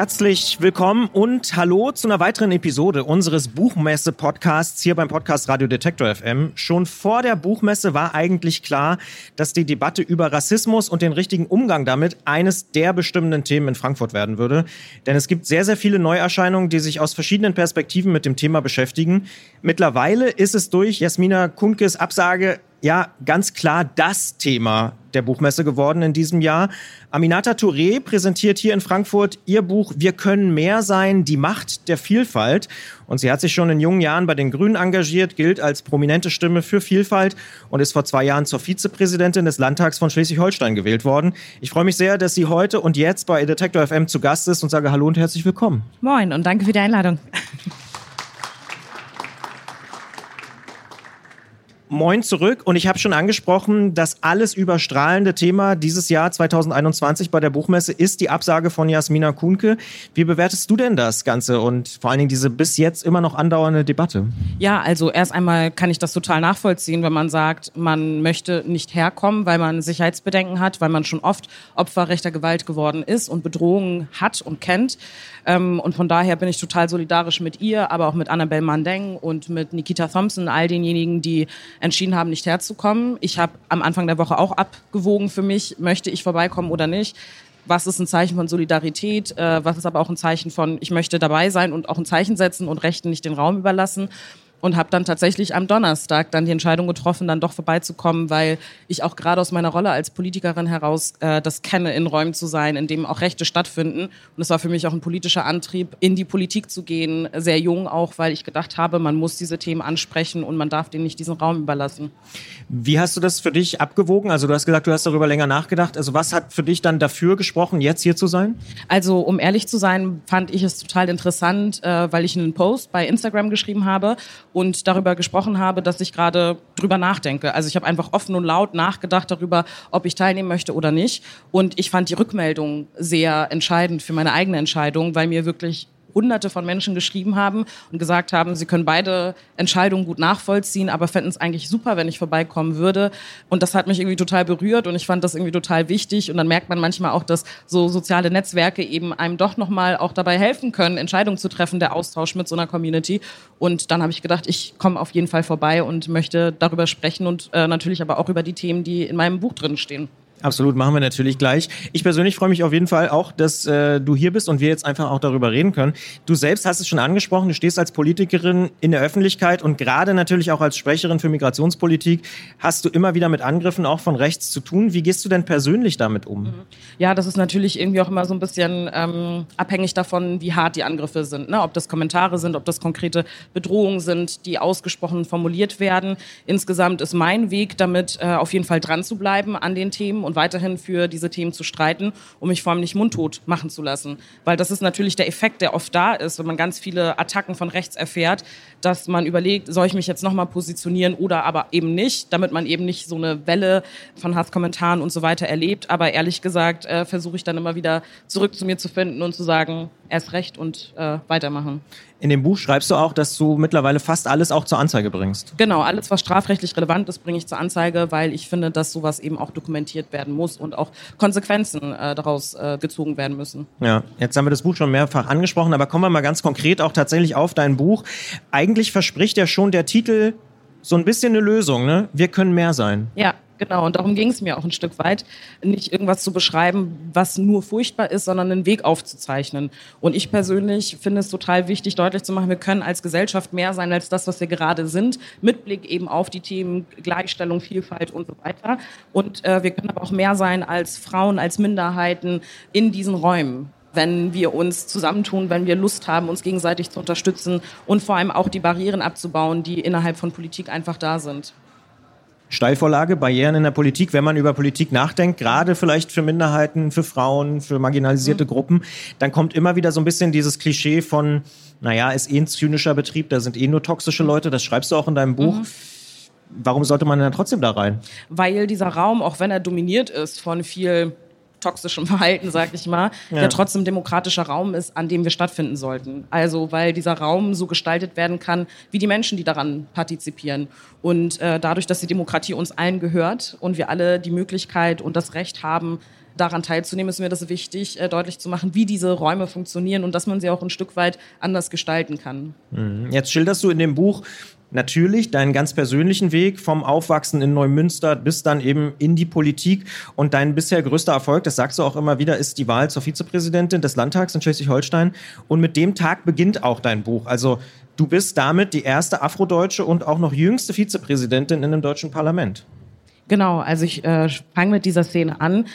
Herzlich willkommen und hallo zu einer weiteren Episode unseres Buchmesse-Podcasts hier beim Podcast Radio Detektor FM. Schon vor der Buchmesse war eigentlich klar, dass die Debatte über Rassismus und den richtigen Umgang damit eines der bestimmenden Themen in Frankfurt werden würde. Denn es gibt sehr, sehr viele Neuerscheinungen, die sich aus verschiedenen Perspektiven mit dem Thema beschäftigen. Mittlerweile ist es durch Jasmina Kunkes Absage ja ganz klar das Thema der Buchmesse geworden in diesem Jahr. Aminata Touré präsentiert hier in Frankfurt ihr Buch Wir können mehr sein, die Macht der Vielfalt. Und sie hat sich schon in jungen Jahren bei den Grünen engagiert, gilt als prominente Stimme für Vielfalt und ist vor zwei Jahren zur Vizepräsidentin des Landtags von Schleswig-Holstein gewählt worden. Ich freue mich sehr, dass sie heute und jetzt bei Detektor FM zu Gast ist und sage Hallo und herzlich willkommen. Moin und danke für die Einladung. Moin zurück und ich habe schon angesprochen, das alles überstrahlende Thema dieses Jahr 2021 bei der Buchmesse ist die Absage von Jasmina Kuhnke. Wie bewertest du denn das Ganze und vor allen Dingen diese bis jetzt immer noch andauernde Debatte? Ja, also erst einmal kann ich das total nachvollziehen, wenn man sagt, man möchte nicht herkommen, weil man Sicherheitsbedenken hat, weil man schon oft Opfer rechter Gewalt geworden ist und Bedrohungen hat und kennt. Ähm, und von daher bin ich total solidarisch mit ihr, aber auch mit Annabelle Mandeng und mit Nikita Thompson, all denjenigen, die entschieden haben, nicht herzukommen. Ich habe am Anfang der Woche auch abgewogen für mich, möchte ich vorbeikommen oder nicht. Was ist ein Zeichen von Solidarität? Äh, was ist aber auch ein Zeichen von, ich möchte dabei sein und auch ein Zeichen setzen und Rechten nicht den Raum überlassen? Und habe dann tatsächlich am Donnerstag dann die Entscheidung getroffen, dann doch vorbeizukommen, weil ich auch gerade aus meiner Rolle als Politikerin heraus äh, das kenne, in Räumen zu sein, in denen auch Rechte stattfinden. Und es war für mich auch ein politischer Antrieb, in die Politik zu gehen, sehr jung auch, weil ich gedacht habe, man muss diese Themen ansprechen und man darf denen nicht diesen Raum überlassen. Wie hast du das für dich abgewogen? Also du hast gesagt, du hast darüber länger nachgedacht. Also was hat für dich dann dafür gesprochen, jetzt hier zu sein? Also um ehrlich zu sein, fand ich es total interessant, äh, weil ich einen Post bei Instagram geschrieben habe und darüber gesprochen habe, dass ich gerade drüber nachdenke. Also ich habe einfach offen und laut nachgedacht darüber, ob ich teilnehmen möchte oder nicht. Und ich fand die Rückmeldung sehr entscheidend für meine eigene Entscheidung, weil mir wirklich hunderte von Menschen geschrieben haben und gesagt haben, sie können beide Entscheidungen gut nachvollziehen, aber fänden es eigentlich super, wenn ich vorbeikommen würde. Und das hat mich irgendwie total berührt und ich fand das irgendwie total wichtig. Und dann merkt man manchmal auch, dass so soziale Netzwerke eben einem doch nochmal auch dabei helfen können, Entscheidungen zu treffen, der Austausch mit so einer Community. Und dann habe ich gedacht, ich komme auf jeden Fall vorbei und möchte darüber sprechen und äh, natürlich aber auch über die Themen, die in meinem Buch drin stehen. Absolut, machen wir natürlich gleich. Ich persönlich freue mich auf jeden Fall auch, dass äh, du hier bist und wir jetzt einfach auch darüber reden können. Du selbst hast es schon angesprochen, du stehst als Politikerin in der Öffentlichkeit und gerade natürlich auch als Sprecherin für Migrationspolitik hast du immer wieder mit Angriffen auch von rechts zu tun. Wie gehst du denn persönlich damit um? Ja, das ist natürlich irgendwie auch immer so ein bisschen ähm, abhängig davon, wie hart die Angriffe sind. Ne? Ob das Kommentare sind, ob das konkrete Bedrohungen sind, die ausgesprochen formuliert werden. Insgesamt ist mein Weg damit äh, auf jeden Fall dran zu bleiben an den Themen und weiterhin für diese Themen zu streiten, um mich vor allem nicht mundtot machen zu lassen. Weil das ist natürlich der Effekt, der oft da ist, wenn man ganz viele Attacken von rechts erfährt, dass man überlegt, soll ich mich jetzt nochmal positionieren oder aber eben nicht, damit man eben nicht so eine Welle von Hasskommentaren und so weiter erlebt. Aber ehrlich gesagt äh, versuche ich dann immer wieder zurück zu mir zu finden und zu sagen, erst recht und äh, weitermachen. In dem Buch schreibst du auch, dass du mittlerweile fast alles auch zur Anzeige bringst. Genau, alles, was strafrechtlich relevant ist, bringe ich zur Anzeige, weil ich finde, dass sowas eben auch dokumentiert werden muss und auch Konsequenzen äh, daraus äh, gezogen werden müssen. Ja, jetzt haben wir das Buch schon mehrfach angesprochen, aber kommen wir mal ganz konkret auch tatsächlich auf dein Buch. Eigentlich verspricht ja schon der Titel so ein bisschen eine Lösung, ne? Wir können mehr sein. Ja, Genau, und darum ging es mir auch ein Stück weit, nicht irgendwas zu beschreiben, was nur furchtbar ist, sondern einen Weg aufzuzeichnen. Und ich persönlich finde es total wichtig, deutlich zu machen, wir können als Gesellschaft mehr sein als das, was wir gerade sind, mit Blick eben auf die Themen Gleichstellung, Vielfalt und so weiter. Und äh, wir können aber auch mehr sein als Frauen, als Minderheiten in diesen Räumen wenn wir uns zusammentun, wenn wir Lust haben, uns gegenseitig zu unterstützen und vor allem auch die Barrieren abzubauen, die innerhalb von Politik einfach da sind. Steilvorlage, Barrieren in der Politik, wenn man über Politik nachdenkt, gerade vielleicht für Minderheiten, für Frauen, für marginalisierte mhm. Gruppen, dann kommt immer wieder so ein bisschen dieses Klischee von, naja, ist eh ein zynischer Betrieb, da sind eh nur toxische Leute, das schreibst du auch in deinem Buch. Mhm. Warum sollte man dann trotzdem da rein? Weil dieser Raum, auch wenn er dominiert ist von viel toxischem Verhalten, sag ich mal, ja. der trotzdem demokratischer Raum ist, an dem wir stattfinden sollten. Also weil dieser Raum so gestaltet werden kann, wie die Menschen, die daran partizipieren. Und äh, dadurch, dass die Demokratie uns allen gehört und wir alle die Möglichkeit und das Recht haben, daran teilzunehmen, ist mir das wichtig, äh, deutlich zu machen, wie diese Räume funktionieren und dass man sie auch ein Stück weit anders gestalten kann. Mhm. Jetzt schilderst du in dem Buch natürlich deinen ganz persönlichen Weg vom Aufwachsen in Neumünster bis dann eben in die Politik. Und dein bisher größter Erfolg, das sagst du auch immer wieder, ist die Wahl zur Vizepräsidentin des Landtags in Schleswig-Holstein. Und mit dem Tag beginnt auch dein Buch. Also du bist damit die erste afrodeutsche und auch noch jüngste Vizepräsidentin in einem deutschen Parlament. Genau, also ich äh, fange mit dieser Szene an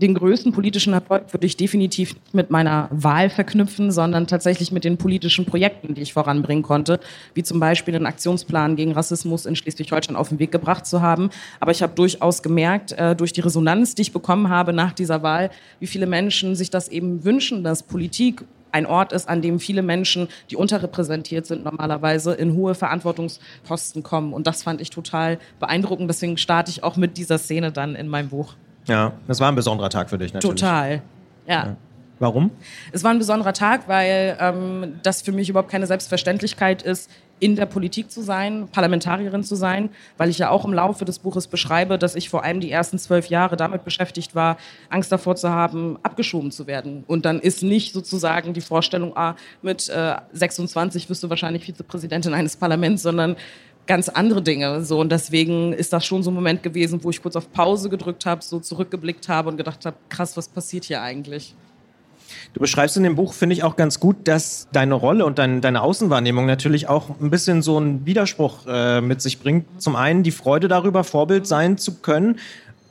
den größten politischen Erfolg würde ich definitiv nicht mit meiner Wahl verknüpfen, sondern tatsächlich mit den politischen Projekten, die ich voranbringen konnte, wie zum Beispiel den Aktionsplan gegen Rassismus in Schleswig-Holstein auf den Weg gebracht zu haben. Aber ich habe durchaus gemerkt, äh, durch die Resonanz, die ich bekommen habe nach dieser Wahl, wie viele Menschen sich das eben wünschen, dass Politik ein Ort ist, an dem viele Menschen, die unterrepräsentiert sind, normalerweise in hohe Verantwortungsposten kommen. Und das fand ich total beeindruckend. Deswegen starte ich auch mit dieser Szene dann in meinem Buch. Ja, das war ein besonderer Tag für dich natürlich. Total, ja. ja. Warum? Es war ein besonderer Tag, weil ähm, das für mich überhaupt keine Selbstverständlichkeit ist, in der Politik zu sein, Parlamentarierin zu sein, weil ich ja auch im Laufe des Buches beschreibe, dass ich vor allem die ersten zwölf Jahre damit beschäftigt war, Angst davor zu haben, abgeschoben zu werden. Und dann ist nicht sozusagen die Vorstellung, ah, mit äh, 26 wirst du wahrscheinlich Vizepräsidentin eines Parlaments, sondern ganz andere Dinge. So, und deswegen ist das schon so ein Moment gewesen, wo ich kurz auf Pause gedrückt habe, so zurückgeblickt habe und gedacht habe, krass, was passiert hier eigentlich? Du beschreibst in dem Buch, finde ich, auch ganz gut, dass deine Rolle und dein, deine Außenwahrnehmung natürlich auch ein bisschen so einen Widerspruch äh, mit sich bringt. Zum einen die Freude darüber, Vorbild sein zu können.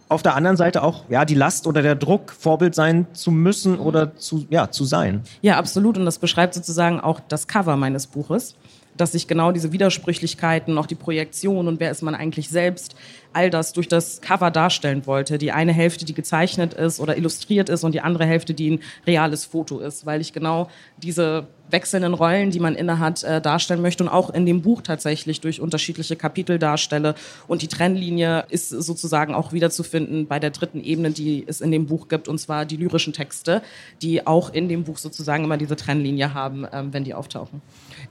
Auf der anderen Seite auch ja, die Last oder der Druck, Vorbild sein zu müssen oder zu, ja, zu sein. Ja, absolut. Und das beschreibt sozusagen auch das Cover meines Buches dass sich genau diese Widersprüchlichkeiten, auch die Projektion und wer ist man eigentlich selbst, all das durch das Cover darstellen wollte. Die eine Hälfte, die gezeichnet ist oder illustriert ist und die andere Hälfte, die ein reales Foto ist, weil ich genau diese wechselnden Rollen, die man innehat, äh, darstellen möchte und auch in dem Buch tatsächlich durch unterschiedliche Kapitel darstelle. Und die Trennlinie ist sozusagen auch wiederzufinden bei der dritten Ebene, die es in dem Buch gibt, und zwar die lyrischen Texte, die auch in dem Buch sozusagen immer diese Trennlinie haben, ähm, wenn die auftauchen.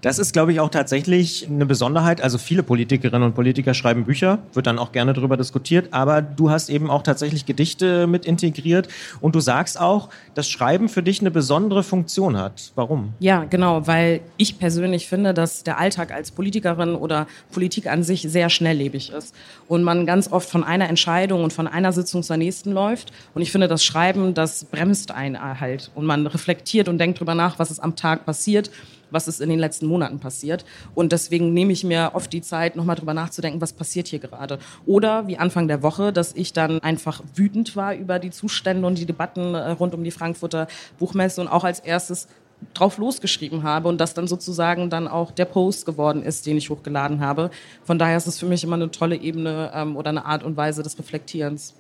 Das ist, glaube ich, auch tatsächlich eine Besonderheit. Also viele Politikerinnen und Politiker schreiben Bücher, wird dann auch gerne darüber diskutiert, aber du hast eben auch tatsächlich Gedichte mit integriert und du sagst auch, dass Schreiben für dich eine besondere Funktion hat. Warum? Ja, genau, weil ich persönlich finde, dass der Alltag als Politikerin oder Politik an sich sehr schnelllebig ist und man ganz oft von einer Entscheidung und von einer Sitzung zur nächsten läuft. Und ich finde, das Schreiben, das bremst einen halt und man reflektiert und denkt darüber nach, was ist am Tag passiert was ist in den letzten Monaten passiert. Und deswegen nehme ich mir oft die Zeit, nochmal drüber nachzudenken, was passiert hier gerade. Oder wie Anfang der Woche, dass ich dann einfach wütend war über die Zustände und die Debatten äh, rund um die Frankfurter Buchmesse und auch als erstes drauf losgeschrieben habe und das dann sozusagen dann auch der Post geworden ist, den ich hochgeladen habe. Von daher ist es für mich immer eine tolle Ebene ähm, oder eine Art und Weise des Reflektierens.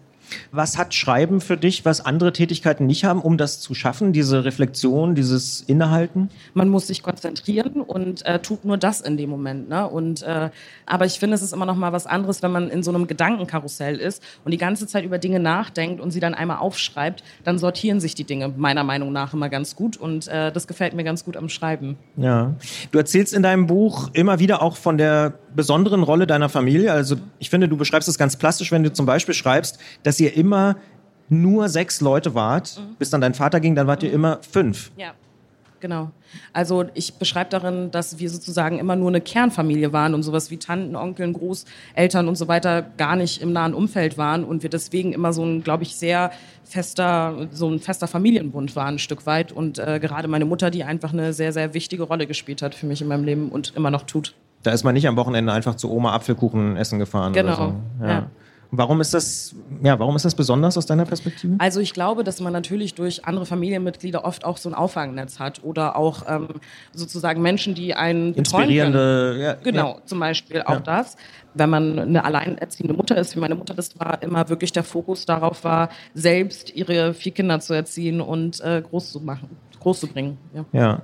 Was hat Schreiben für dich, was andere Tätigkeiten nicht haben, um das zu schaffen, diese Reflexion, dieses Innehalten? Man muss sich konzentrieren und äh, tut nur das in dem Moment. Ne? Und, äh, aber ich finde, es ist immer noch mal was anderes, wenn man in so einem Gedankenkarussell ist und die ganze Zeit über Dinge nachdenkt und sie dann einmal aufschreibt, dann sortieren sich die Dinge meiner Meinung nach immer ganz gut und äh, das gefällt mir ganz gut am Schreiben. Ja, du erzählst in deinem Buch immer wieder auch von der besonderen Rolle deiner Familie. Also ich finde, du beschreibst es ganz plastisch, wenn du zum Beispiel schreibst, dass ihr immer nur sechs Leute wart, mhm. bis dann dein Vater ging, dann wart ihr immer fünf. Ja. Genau. Also ich beschreibe darin, dass wir sozusagen immer nur eine Kernfamilie waren und sowas wie Tanten, Onkeln, Großeltern und so weiter gar nicht im nahen Umfeld waren und wir deswegen immer so ein, glaube ich, sehr fester, so ein fester Familienbund waren ein Stück weit und äh, gerade meine Mutter, die einfach eine sehr, sehr wichtige Rolle gespielt hat für mich in meinem Leben und immer noch tut. Da ist man nicht am Wochenende einfach zu Oma Apfelkuchen essen gefahren genau. oder so. Ja. ja. Warum ist das, ja, warum ist das besonders aus deiner Perspektive? Also ich glaube, dass man natürlich durch andere Familienmitglieder oft auch so ein Auffangnetz hat oder auch ähm, sozusagen Menschen, die einen inspirierende, ja, genau, ja. zum Beispiel auch ja. das. Wenn man eine alleinerziehende Mutter ist, wie meine Mutter das war, immer wirklich der Fokus darauf war, selbst ihre vier Kinder zu erziehen und äh, groß zu machen, groß zu bringen. ja.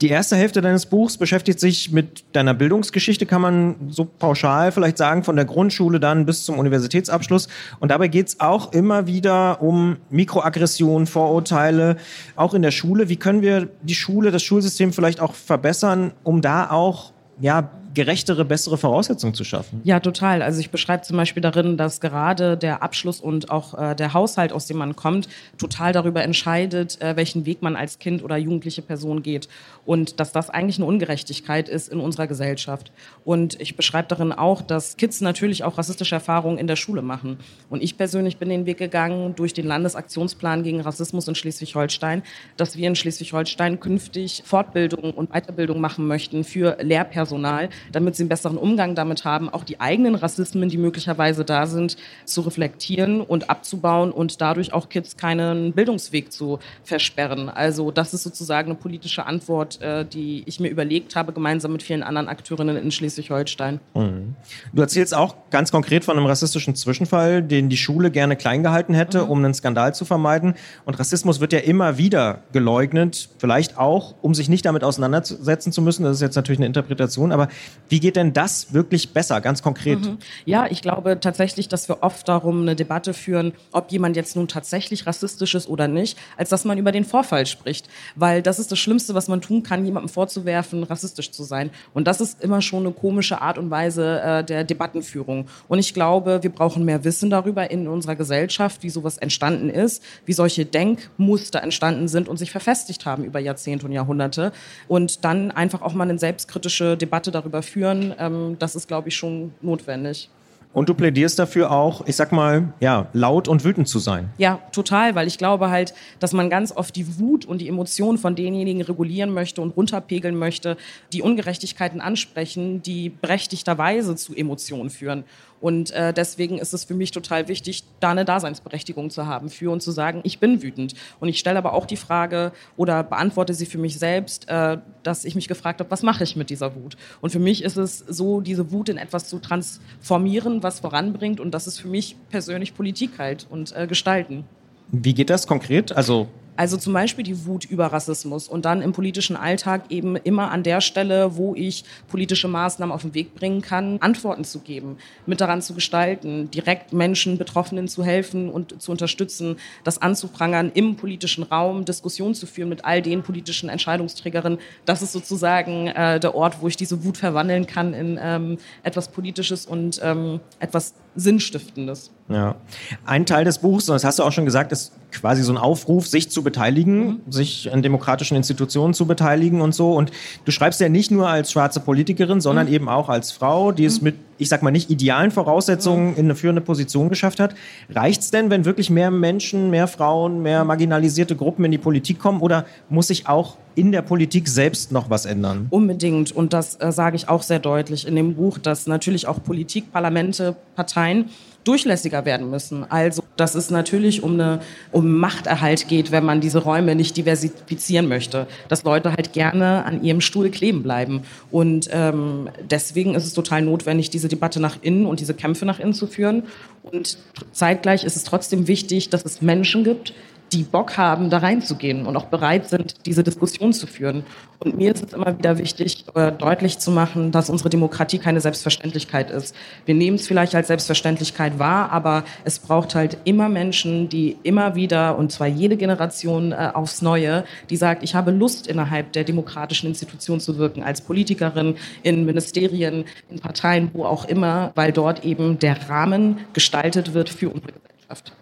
Die erste Hälfte deines Buchs beschäftigt sich mit deiner Bildungsgeschichte, kann man so pauschal vielleicht sagen, von der Grundschule dann bis zum Universitätsabschluss. Und dabei geht es auch immer wieder um Mikroaggressionen, Vorurteile, auch in der Schule. Wie können wir die Schule, das Schulsystem vielleicht auch verbessern, um da auch ja, gerechtere, bessere Voraussetzungen zu schaffen. Ja, total. Also ich beschreibe zum Beispiel darin, dass gerade der Abschluss und auch äh, der Haushalt, aus dem man kommt, total darüber entscheidet, äh, welchen Weg man als Kind oder jugendliche Person geht. Und dass das eigentlich eine Ungerechtigkeit ist in unserer Gesellschaft. Und ich beschreibe darin auch, dass Kids natürlich auch rassistische Erfahrungen in der Schule machen. Und ich persönlich bin den Weg gegangen durch den Landesaktionsplan gegen Rassismus in Schleswig-Holstein, dass wir in Schleswig-Holstein künftig Fortbildung und Weiterbildung machen möchten für Lehrpersonal, damit sie einen besseren Umgang damit haben, auch die eigenen Rassismen, die möglicherweise da sind, zu reflektieren und abzubauen und dadurch auch Kids keinen Bildungsweg zu versperren. Also das ist sozusagen eine politische Antwort, äh, die ich mir überlegt habe, gemeinsam mit vielen anderen Akteurinnen in Schleswig-Holstein. Mhm. Du erzählst auch ganz konkret von einem rassistischen Zwischenfall, den die Schule gerne klein gehalten hätte, mhm. um einen Skandal zu vermeiden. Und Rassismus wird ja immer wieder geleugnet, vielleicht auch, um sich nicht damit auseinandersetzen zu müssen. Das ist jetzt natürlich eine Interpretation, aber wie geht denn das wirklich besser, ganz konkret? Mhm. Ja, ich glaube tatsächlich, dass wir oft darum eine Debatte führen, ob jemand jetzt nun tatsächlich rassistisch ist oder nicht, als dass man über den Vorfall spricht. Weil das ist das Schlimmste, was man tun kann, jemandem vorzuwerfen, rassistisch zu sein. Und das ist immer schon eine komische Art und Weise äh, der Debattenführung. Und ich glaube, wir brauchen mehr Wissen darüber in unserer Gesellschaft, wie sowas entstanden ist, wie solche Denkmuster entstanden sind und sich verfestigt haben über Jahrzehnte und Jahrhunderte. Und dann einfach auch mal eine selbstkritische Debatte darüber führen, ähm, das ist, glaube ich, schon notwendig. Und du plädierst dafür auch, ich sag mal, ja, laut und wütend zu sein. Ja, total, weil ich glaube halt, dass man ganz oft die Wut und die Emotionen von denjenigen regulieren möchte und runterpegeln möchte, die Ungerechtigkeiten ansprechen, die berechtigterweise zu Emotionen führen. Und äh, deswegen ist es für mich total wichtig, da eine Daseinsberechtigung zu haben für und zu sagen, ich bin wütend. Und ich stelle aber auch die Frage oder beantworte sie für mich selbst, äh, dass ich mich gefragt habe, was mache ich mit dieser Wut? Und für mich ist es so, diese Wut in etwas zu transformieren, was voranbringt. Und das ist für mich persönlich Politik halt und äh, Gestalten. Wie geht das konkret? Also also zum Beispiel die Wut über Rassismus und dann im politischen Alltag eben immer an der Stelle, wo ich politische Maßnahmen auf den Weg bringen kann, Antworten zu geben, mit daran zu gestalten, direkt Menschen, Betroffenen zu helfen und zu unterstützen, das anzuprangern, im politischen Raum Diskussionen zu führen mit all den politischen Entscheidungsträgerinnen. Das ist sozusagen äh, der Ort, wo ich diese Wut verwandeln kann in ähm, etwas Politisches und ähm, etwas Sinnstiftendes. Ja. Ein Teil des Buchs, das hast du auch schon gesagt, ist quasi so ein Aufruf, sich zu beteiligen, mhm. sich an demokratischen Institutionen zu beteiligen und so. Und du schreibst ja nicht nur als schwarze Politikerin, sondern mhm. eben auch als Frau, die es mhm. mit, ich sag mal, nicht idealen Voraussetzungen mhm. in eine führende Position geschafft hat. Reicht's denn, wenn wirklich mehr Menschen, mehr Frauen, mehr marginalisierte Gruppen in die Politik kommen? Oder muss sich auch in der Politik selbst noch was ändern? Unbedingt. Und das äh, sage ich auch sehr deutlich in dem Buch, dass natürlich auch Politik, Parlamente, Parteien durchlässiger werden müssen. Also, dass es natürlich um, eine, um Machterhalt geht, wenn man diese Räume nicht diversifizieren möchte. Dass Leute halt gerne an ihrem Stuhl kleben bleiben. Und ähm, deswegen ist es total notwendig, diese Debatte nach innen und diese Kämpfe nach innen zu führen. Und zeitgleich ist es trotzdem wichtig, dass es Menschen gibt, die Bock haben, da reinzugehen und auch bereit sind, diese Diskussion zu führen. Und mir ist es immer wieder wichtig, äh, deutlich zu machen, dass unsere Demokratie keine Selbstverständlichkeit ist. Wir nehmen es vielleicht als Selbstverständlichkeit wahr, aber es braucht halt immer Menschen, die immer wieder, und zwar jede Generation äh, aufs Neue, die sagt, ich habe Lust, innerhalb der demokratischen Institution zu wirken, als Politikerin, in Ministerien, in Parteien, wo auch immer, weil dort eben der Rahmen gestaltet wird für unsere Gesellschaft.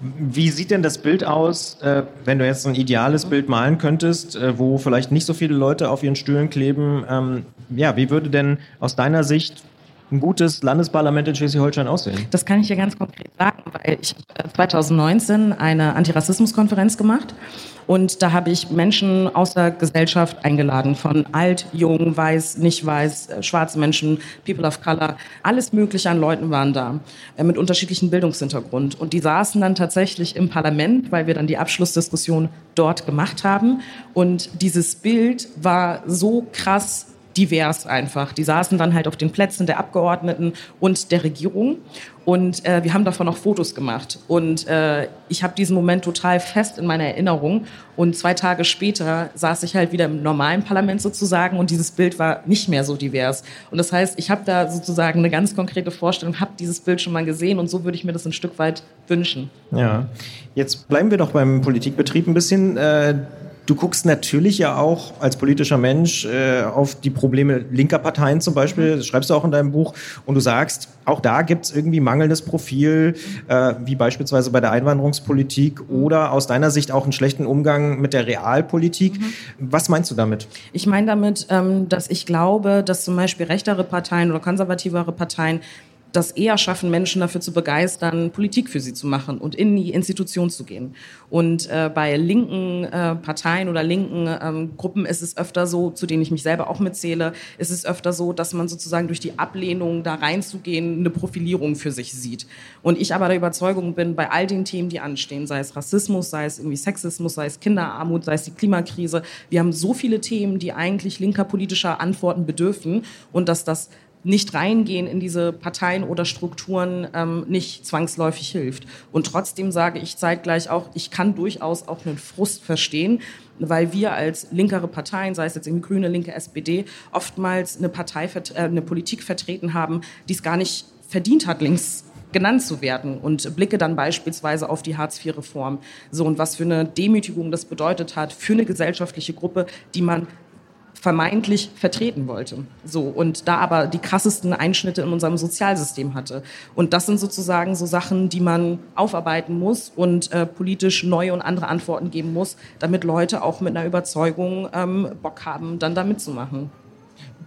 Wie sieht denn das Bild aus, äh, wenn du jetzt ein ideales Bild malen könntest, äh, wo vielleicht nicht so viele Leute auf ihren Stühlen kleben? Ähm, ja, wie würde denn aus deiner Sicht ein gutes Landesparlament in Schleswig-Holstein aussehen? Das kann ich dir ganz konkret sagen, weil ich 2019 eine Antirassismuskonferenz gemacht und da habe ich Menschen aus der Gesellschaft eingeladen, von alt, jung, weiß, nicht weiß, äh, schwarze Menschen, People of Color, alles Mögliche an Leuten waren da, äh, mit unterschiedlichem Bildungshintergrund. Und die saßen dann tatsächlich im Parlament, weil wir dann die Abschlussdiskussion dort gemacht haben. Und dieses Bild war so krass divers einfach. Die saßen dann halt auf den Plätzen der Abgeordneten und der Regierung. Und äh, wir haben davon auch Fotos gemacht. Und äh, ich habe diesen Moment total fest in meiner Erinnerung. Und zwei Tage später saß ich halt wieder im normalen Parlament sozusagen und dieses Bild war nicht mehr so divers. Und das heißt, ich habe da sozusagen eine ganz konkrete Vorstellung, habe dieses Bild schon mal gesehen und so würde ich mir das ein Stück weit wünschen. Ja, jetzt bleiben wir doch beim Politikbetrieb ein bisschen. Äh Du guckst natürlich ja auch als politischer Mensch äh, auf die Probleme linker Parteien zum Beispiel, das schreibst du auch in deinem Buch, und du sagst, auch da gibt es irgendwie mangelndes Profil, äh, wie beispielsweise bei der Einwanderungspolitik oder aus deiner Sicht auch einen schlechten Umgang mit der Realpolitik. Mhm. Was meinst du damit? Ich meine damit, ähm, dass ich glaube, dass zum Beispiel rechtere Parteien oder konservativere Parteien das eher schaffen, Menschen dafür zu begeistern, Politik für sie zu machen und in die Institution zu gehen. Und äh, bei linken äh, Parteien oder linken ähm, Gruppen ist es öfter so, zu denen ich mich selber auch mitzähle, ist es öfter so, dass man sozusagen durch die Ablehnung da reinzugehen eine Profilierung für sich sieht. Und ich aber der Überzeugung bin, bei all den Themen, die anstehen, sei es Rassismus, sei es irgendwie Sexismus, sei es Kinderarmut, sei es die Klimakrise, wir haben so viele Themen, die eigentlich linker politischer Antworten bedürfen und dass das nicht reingehen in diese Parteien oder Strukturen ähm, nicht zwangsläufig hilft. Und trotzdem sage ich zeitgleich auch, ich kann durchaus auch einen Frust verstehen, weil wir als linkere Parteien, sei es jetzt irgendwie Grüne, Linke, SPD, oftmals eine Partei, äh, eine Politik vertreten haben, die es gar nicht verdient hat, links genannt zu werden und blicke dann beispielsweise auf die Hartz-IV-Reform. So und was für eine Demütigung das bedeutet hat für eine gesellschaftliche Gruppe, die man vermeintlich vertreten wollte. So und da aber die krassesten Einschnitte in unserem Sozialsystem hatte. Und das sind sozusagen so Sachen, die man aufarbeiten muss und äh, politisch neue und andere Antworten geben muss, damit Leute auch mit einer Überzeugung ähm, Bock haben, dann da mitzumachen.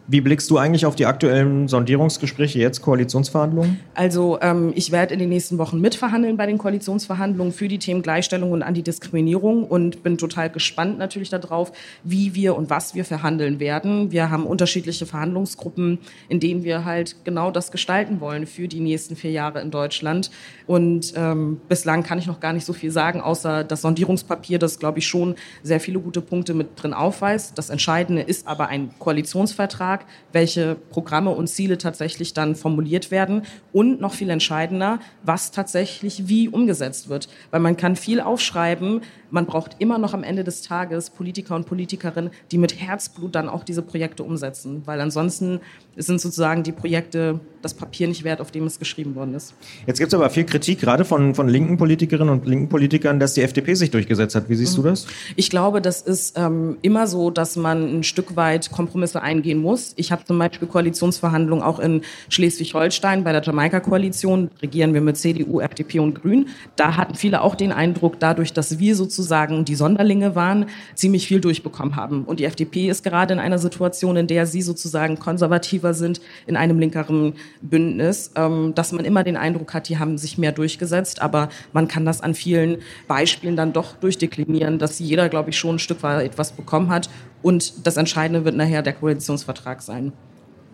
Wie blickst du eigentlich auf die aktuellen Sondierungsgespräche jetzt, Koalitionsverhandlungen? Also ähm, ich werde in den nächsten Wochen mitverhandeln bei den Koalitionsverhandlungen für die Themen Gleichstellung und Antidiskriminierung und bin total gespannt natürlich darauf, wie wir und was wir verhandeln werden. Wir haben unterschiedliche Verhandlungsgruppen, in denen wir halt genau das gestalten wollen für die nächsten vier Jahre in Deutschland. Und ähm, bislang kann ich noch gar nicht so viel sagen, außer das Sondierungspapier, das, glaube ich, schon sehr viele gute Punkte mit drin aufweist. Das Entscheidende ist aber ein Koalitionsvertrag, welche Programme und Ziele tatsächlich dann formuliert werden und noch viel entscheidender, was tatsächlich wie umgesetzt wird. Weil man kann viel aufschreiben, man braucht immer noch am Ende des Tages Politiker und Politikerinnen, die mit Herzblut dann auch diese Projekte umsetzen. Weil ansonsten sind sozusagen die Projekte das Papier nicht wert, auf dem es geschrieben worden ist. Jetzt gibt es aber viel Kritik, gerade von, von linken Politikerinnen und linken Politikern, dass die FDP sich durchgesetzt hat. Wie siehst mhm. du das? Ich glaube, das ist ähm, immer so, dass man ein Stück weit Kompromisse eingehen muss. Ich habe zum Beispiel Koalitionsverhandlungen auch in Schleswig-Holstein bei der Jamaika-Koalition. Regieren wir mit CDU, FDP und Grün. Da hatten viele auch den Eindruck, dadurch, dass wir sozusagen die Sonderlinge waren, ziemlich viel durchbekommen haben. Und die FDP ist gerade in einer Situation, in der sie sozusagen konservativer sind, in einem linkeren Bündnis, ähm, dass man immer den Eindruck hat, die haben sich mehr durchgesetzt, aber man kann das an vielen Beispielen dann doch durchdeklinieren, dass jeder, glaube ich, schon ein Stück weit etwas bekommen hat und das Entscheidende wird nachher der Koalitionsvertrag sein.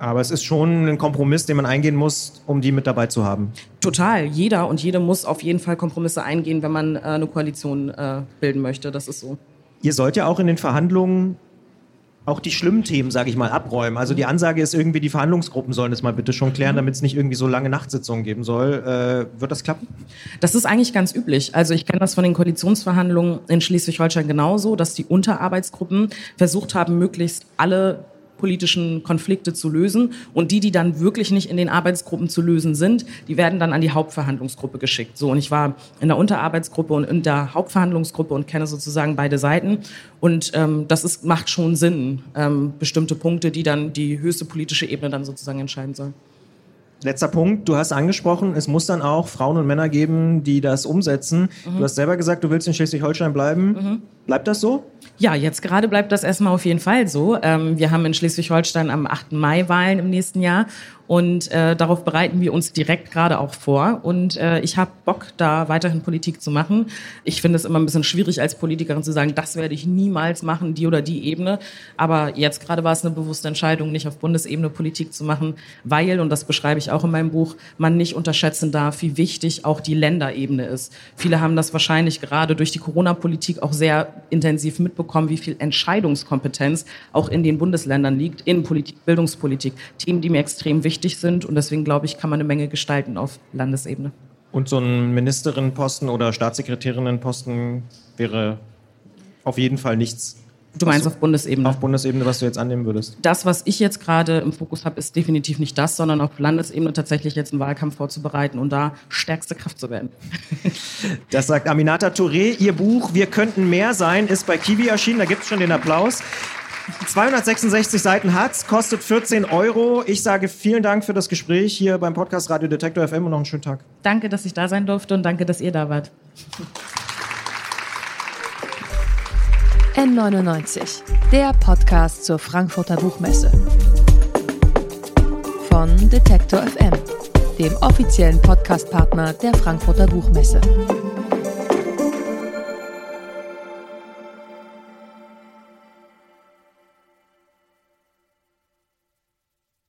Aber es ist schon ein Kompromiss, den man eingehen muss, um die mit dabei zu haben. Total. Jeder und jede muss auf jeden Fall Kompromisse eingehen, wenn man äh, eine Koalition äh, bilden möchte. Das ist so. Ihr sollt ja auch in den Verhandlungen auch die schlimmen Themen, sage ich mal, abräumen. Also die Ansage ist irgendwie, die Verhandlungsgruppen sollen das mal bitte schon klären, damit es nicht irgendwie so lange Nachtsitzungen geben soll. Äh, wird das klappen? Das ist eigentlich ganz üblich. Also ich kenne das von den Koalitionsverhandlungen in Schleswig-Holstein genauso, dass die Unterarbeitsgruppen versucht haben, möglichst alle politischen Konflikte zu lösen. Und die, die dann wirklich nicht in den Arbeitsgruppen zu lösen sind, die werden dann an die Hauptverhandlungsgruppe geschickt. So, und ich war in der Unterarbeitsgruppe und in der Hauptverhandlungsgruppe und kenne sozusagen beide Seiten. Und ähm, das ist, macht schon Sinn, ähm, bestimmte Punkte, die dann die höchste politische Ebene dann sozusagen entscheiden soll. Letzter Punkt, du hast angesprochen, es muss dann auch Frauen und Männer geben, die das umsetzen. Mhm. Du hast selber gesagt, du willst in Schleswig-Holstein bleiben. Mhm. Bleibt das so? Ja, jetzt gerade bleibt das erstmal auf jeden Fall so. Ähm, wir haben in Schleswig-Holstein am 8. Mai Wahlen im nächsten Jahr Und äh, darauf bereiten wir uns direkt gerade auch vor. Und äh, ich habe Bock, da weiterhin Politik zu machen. Ich finde es immer ein bisschen schwierig als Politikerin zu sagen, das werde ich niemals machen, die oder die Ebene. Aber jetzt gerade war es eine bewusste Entscheidung, nicht auf Bundesebene Politik zu machen, weil, und das beschreibe ich auch in meinem Buch, man nicht unterschätzen darf, wie wichtig auch die Länderebene ist. Viele haben das wahrscheinlich gerade durch die Corona-Politik auch sehr intensiv mitbekommen, wie viel Entscheidungskompetenz auch in den Bundesländern liegt, Innenpolitik, Bildungspolitik, Themen, die mir extrem wichtig wichtig sind. Und deswegen glaube ich, kann man eine Menge gestalten auf Landesebene. Und so ein Ministerinnenposten oder Staatssekretärinnenposten wäre auf jeden Fall nichts. Du meinst auf Bundesebene? Auf Bundesebene, was du jetzt annehmen würdest. Das, was ich jetzt gerade im Fokus habe, ist definitiv nicht das, sondern auf Landesebene tatsächlich jetzt einen Wahlkampf vorzubereiten und da stärkste Kraft zu werden. Das sagt Aminata Touré. Ihr Buch Wir könnten mehr sein ist bei Kiwi erschienen. Da gibt es schon den Applaus. 266 Seiten hat's, kostet 14 Euro. Ich sage vielen Dank für das Gespräch hier beim Podcast Radio Detektor FM und noch einen schönen Tag. Danke, dass ich da sein durfte und danke, dass ihr da wart. N99, der Podcast zur Frankfurter Buchmesse. Von Detektor FM, dem offiziellen Podcastpartner der Frankfurter Buchmesse.